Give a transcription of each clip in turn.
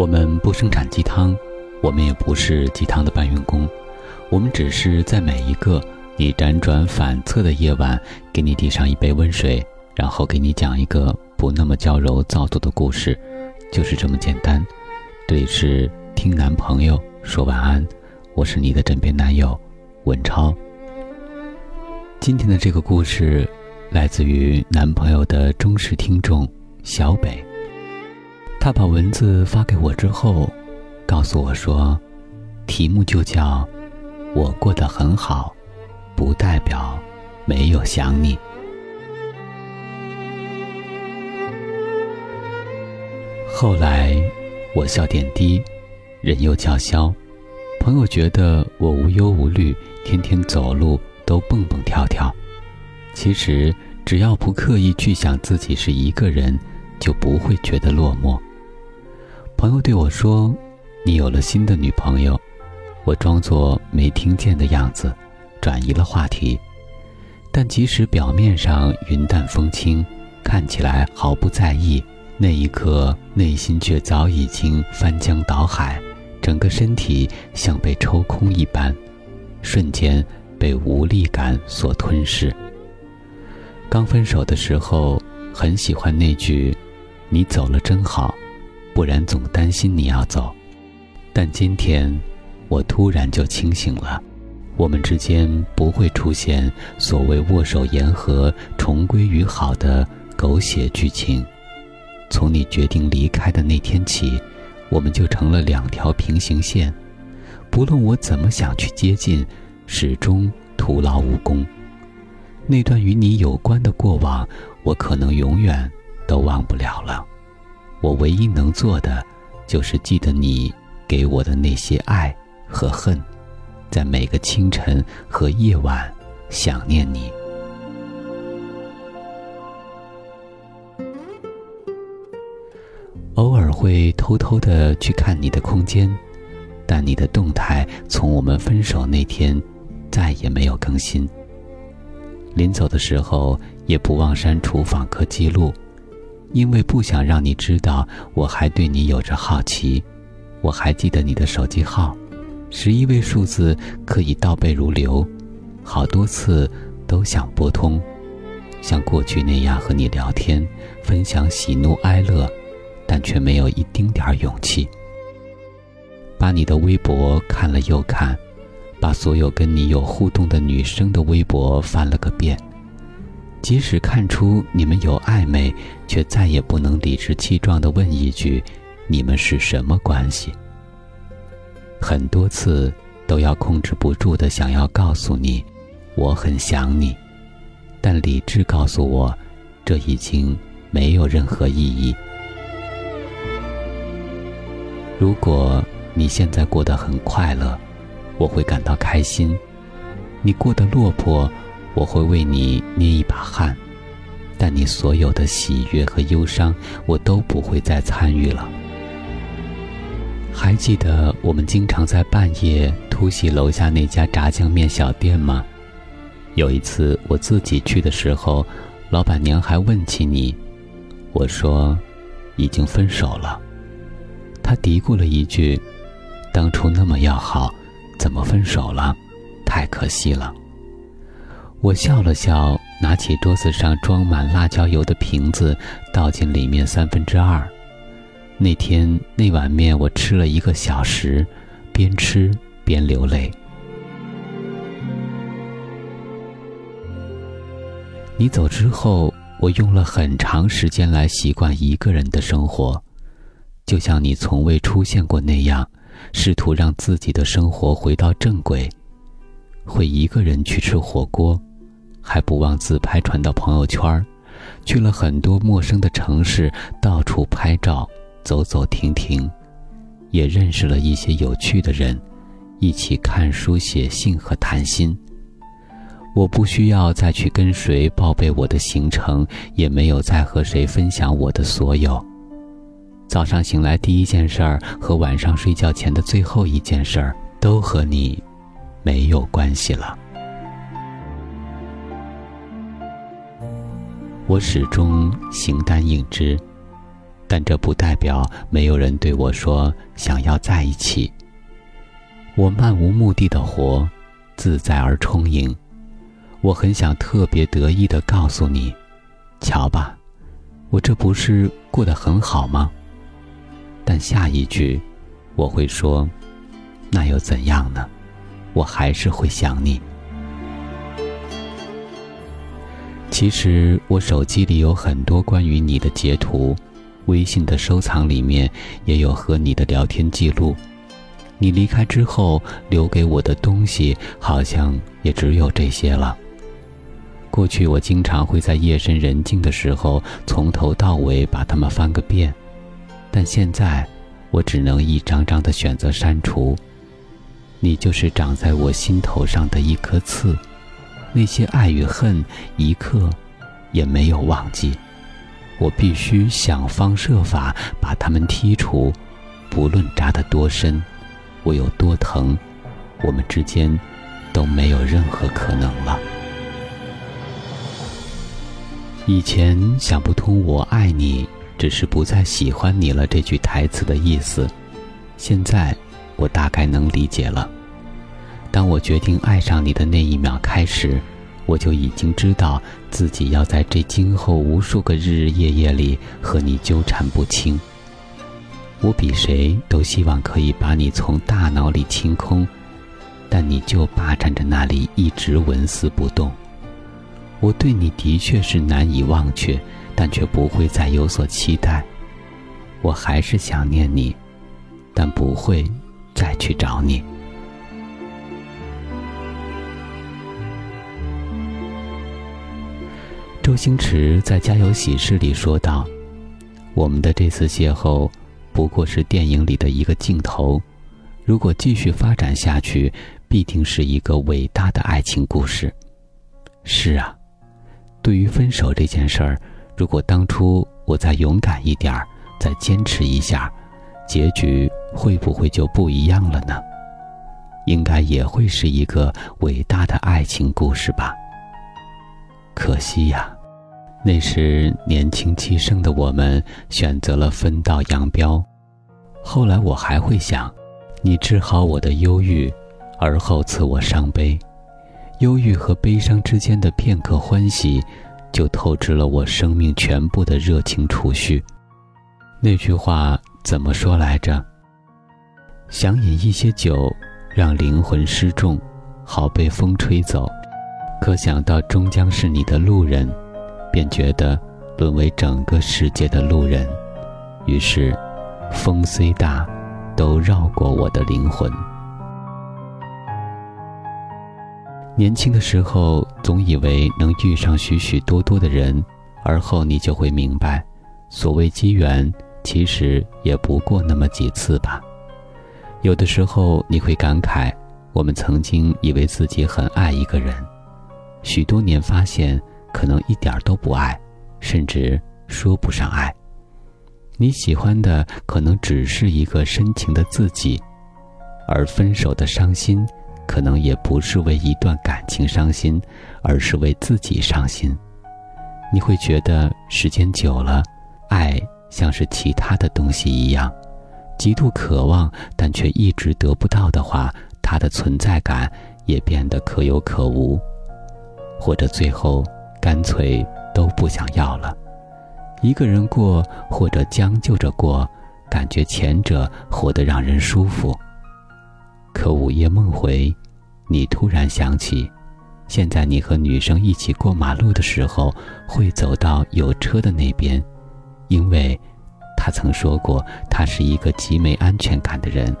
我们不生产鸡汤，我们也不是鸡汤的搬运工，我们只是在每一个你辗转反侧的夜晚，给你递上一杯温水，然后给你讲一个不那么娇柔造作的故事，就是这么简单。这里是听男朋友说晚安，我是你的枕边男友文超。今天的这个故事来自于男朋友的忠实听众小北。他把文字发给我之后，告诉我说：“题目就叫‘我过得很好’，不代表没有想你。”后来，我笑点低，人又叫嚣，朋友觉得我无忧无虑，天天走路都蹦蹦跳跳。其实，只要不刻意去想自己是一个人，就不会觉得落寞。朋友对我说：“你有了新的女朋友。”我装作没听见的样子，转移了话题。但即使表面上云淡风轻，看起来毫不在意，那一刻内心却早已经翻江倒海，整个身体像被抽空一般，瞬间被无力感所吞噬。刚分手的时候，很喜欢那句：“你走了真好。”不然总担心你要走，但今天，我突然就清醒了。我们之间不会出现所谓握手言和、重归于好的狗血剧情。从你决定离开的那天起，我们就成了两条平行线。不论我怎么想去接近，始终徒劳无功。那段与你有关的过往，我可能永远都忘不了了。我唯一能做的，就是记得你给我的那些爱和恨，在每个清晨和夜晚想念你。偶尔会偷偷的去看你的空间，但你的动态从我们分手那天再也没有更新。临走的时候也不忘删除访客记录。因为不想让你知道我还对你有着好奇，我还记得你的手机号，十一位数字可以倒背如流，好多次都想拨通，像过去那样和你聊天，分享喜怒哀乐，但却没有一丁点儿勇气。把你的微博看了又看，把所有跟你有互动的女生的微博翻了个遍。即使看出你们有暧昧，却再也不能理直气壮地问一句：“你们是什么关系？”很多次都要控制不住的想要告诉你：“我很想你。”但理智告诉我，这已经没有任何意义。如果你现在过得很快乐，我会感到开心；你过得落魄。我会为你捏一把，所有的喜悦和忧伤，我都不会再参与了。还记得我们经常在半夜突袭楼下那家炸酱面小店吗？有一次我自己去的时候，老板娘还问起你，我说已经分手了。她嘀咕了一句：“当初那么要好，怎么分手了？太可惜了。”我笑了笑，拿起桌子上装满辣椒油的瓶子，倒进里面三分之二。那天那碗面我吃了一个小时，边吃边流泪。你走之后，我用了很长时间来习惯一个人的生活，就像你从未出现过那样，试图让自己的生活回到正轨，会一个人去吃火锅。还不忘自拍传到朋友圈去了很多陌生的城市，到处拍照，走走停停，也认识了一些有趣的人，一起看书、写信和谈心。我不需要再去跟谁报备我的行程，也没有再和谁分享我的所有。早上醒来第一件事儿和晚上睡觉前的最后一件事儿，都和你没有关系了。我始终形单影只，但这不代表没有人对我说想要在一起。我漫无目的的活，自在而充盈。我很想特别得意的告诉你，瞧吧，我这不是过得很好吗？但下一句，我会说，那又怎样呢？我还是会想你。其实我手机里有很多关于你的截图，微信的收藏里面也有和你的聊天记录。你离开之后留给我的东西，好像也只有这些了。过去我经常会在夜深人静的时候从头到尾把它们翻个遍，但现在我只能一张张的选择删除。你就是长在我心头上的一颗刺。那些爱与恨，一刻也没有忘记。我必须想方设法把他们剔除，不论扎得多深，我有多疼，我们之间都没有任何可能了。以前想不通“我爱你”只是不再喜欢你了这句台词的意思，现在我大概能理解了。当我决定爱上你的那一秒开始，我就已经知道自己要在这今后无数个日日夜夜里和你纠缠不清。我比谁都希望可以把你从大脑里清空，但你就霸占着那里一直纹丝不动。我对你的确是难以忘却，但却不会再有所期待。我还是想念你，但不会再去找你。周星驰在《家有喜事》里说道：“我们的这次邂逅，不过是电影里的一个镜头。如果继续发展下去，必定是一个伟大的爱情故事。”是啊，对于分手这件事儿，如果当初我再勇敢一点儿，再坚持一下，结局会不会就不一样了呢？应该也会是一个伟大的爱情故事吧。可惜呀。那时年轻气盛的我们选择了分道扬镳，后来我还会想，你治好我的忧郁，而后赐我伤悲，忧郁和悲伤之间的片刻欢喜，就透支了我生命全部的热情储蓄。那句话怎么说来着？想饮一些酒，让灵魂失重，好被风吹走，可想到终将是你的路人。便觉得沦为整个世界的路人，于是，风虽大，都绕过我的灵魂。年轻的时候，总以为能遇上许许多多的人，而后你就会明白，所谓机缘，其实也不过那么几次吧。有的时候，你会感慨，我们曾经以为自己很爱一个人，许多年发现。可能一点都不爱，甚至说不上爱。你喜欢的可能只是一个深情的自己，而分手的伤心，可能也不是为一段感情伤心，而是为自己伤心。你会觉得时间久了，爱像是其他的东西一样，极度渴望，但却一直得不到的话，它的存在感也变得可有可无，或者最后。干脆都不想要了，一个人过或者将就着过，感觉前者活得让人舒服。可午夜梦回，你突然想起，现在你和女生一起过马路的时候，会走到有车的那边，因为，他曾说过他是一个极没安全感的人。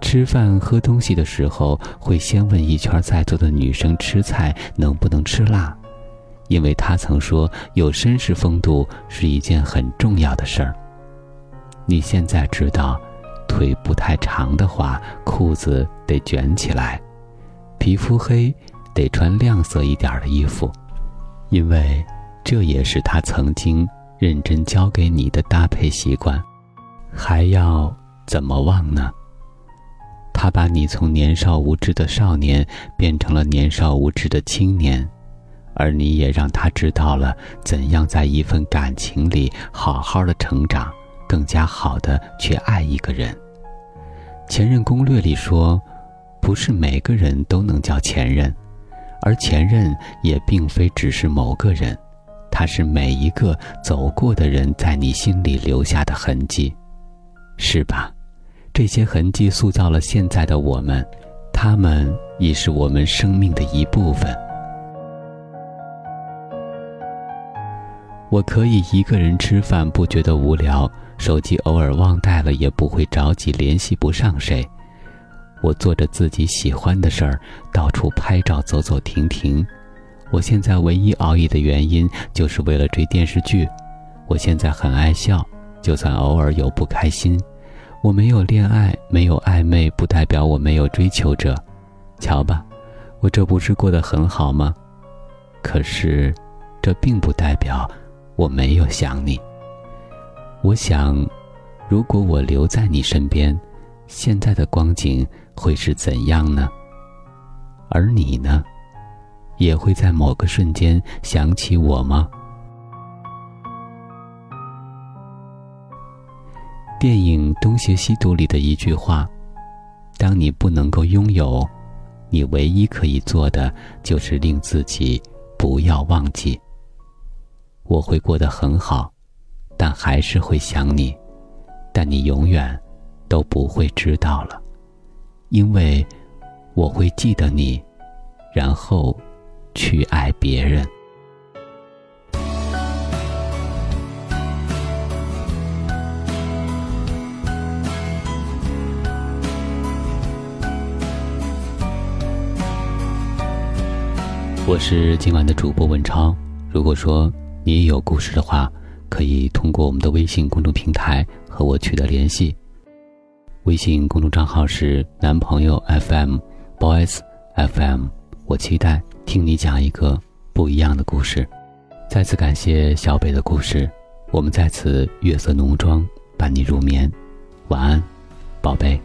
吃饭喝东西的时候，会先问一圈在座的女生吃菜能不能吃辣。因为他曾说，有绅士风度是一件很重要的事儿。你现在知道，腿不太长的话，裤子得卷起来；皮肤黑，得穿亮色一点的衣服，因为这也是他曾经认真教给你的搭配习惯。还要怎么忘呢？他把你从年少无知的少年变成了年少无知的青年。而你也让他知道了怎样在一份感情里好好的成长，更加好的去爱一个人。前任攻略里说，不是每个人都能叫前任，而前任也并非只是某个人，他是每一个走过的人在你心里留下的痕迹，是吧？这些痕迹塑造了现在的我们，他们已是我们生命的一部分。我可以一个人吃饭不觉得无聊，手机偶尔忘带了也不会着急联系不上谁。我做着自己喜欢的事儿，到处拍照走走停停。我现在唯一熬夜的原因就是为了追电视剧。我现在很爱笑，就算偶尔有不开心。我没有恋爱，没有暧昧，不代表我没有追求者。瞧吧，我这不是过得很好吗？可是，这并不代表。我没有想你。我想，如果我留在你身边，现在的光景会是怎样呢？而你呢，也会在某个瞬间想起我吗？电影《东邪西毒》里的一句话：“当你不能够拥有，你唯一可以做的就是令自己不要忘记。”我会过得很好，但还是会想你，但你永远都不会知道了，因为我会记得你，然后去爱别人。我是今晚的主播文超，如果说。你也有故事的话，可以通过我们的微信公众平台和我取得联系。微信公众账号是男朋友 FM，Boys FM。我期待听你讲一个不一样的故事。再次感谢小北的故事，我们在此月色浓妆伴你入眠，晚安。宝贝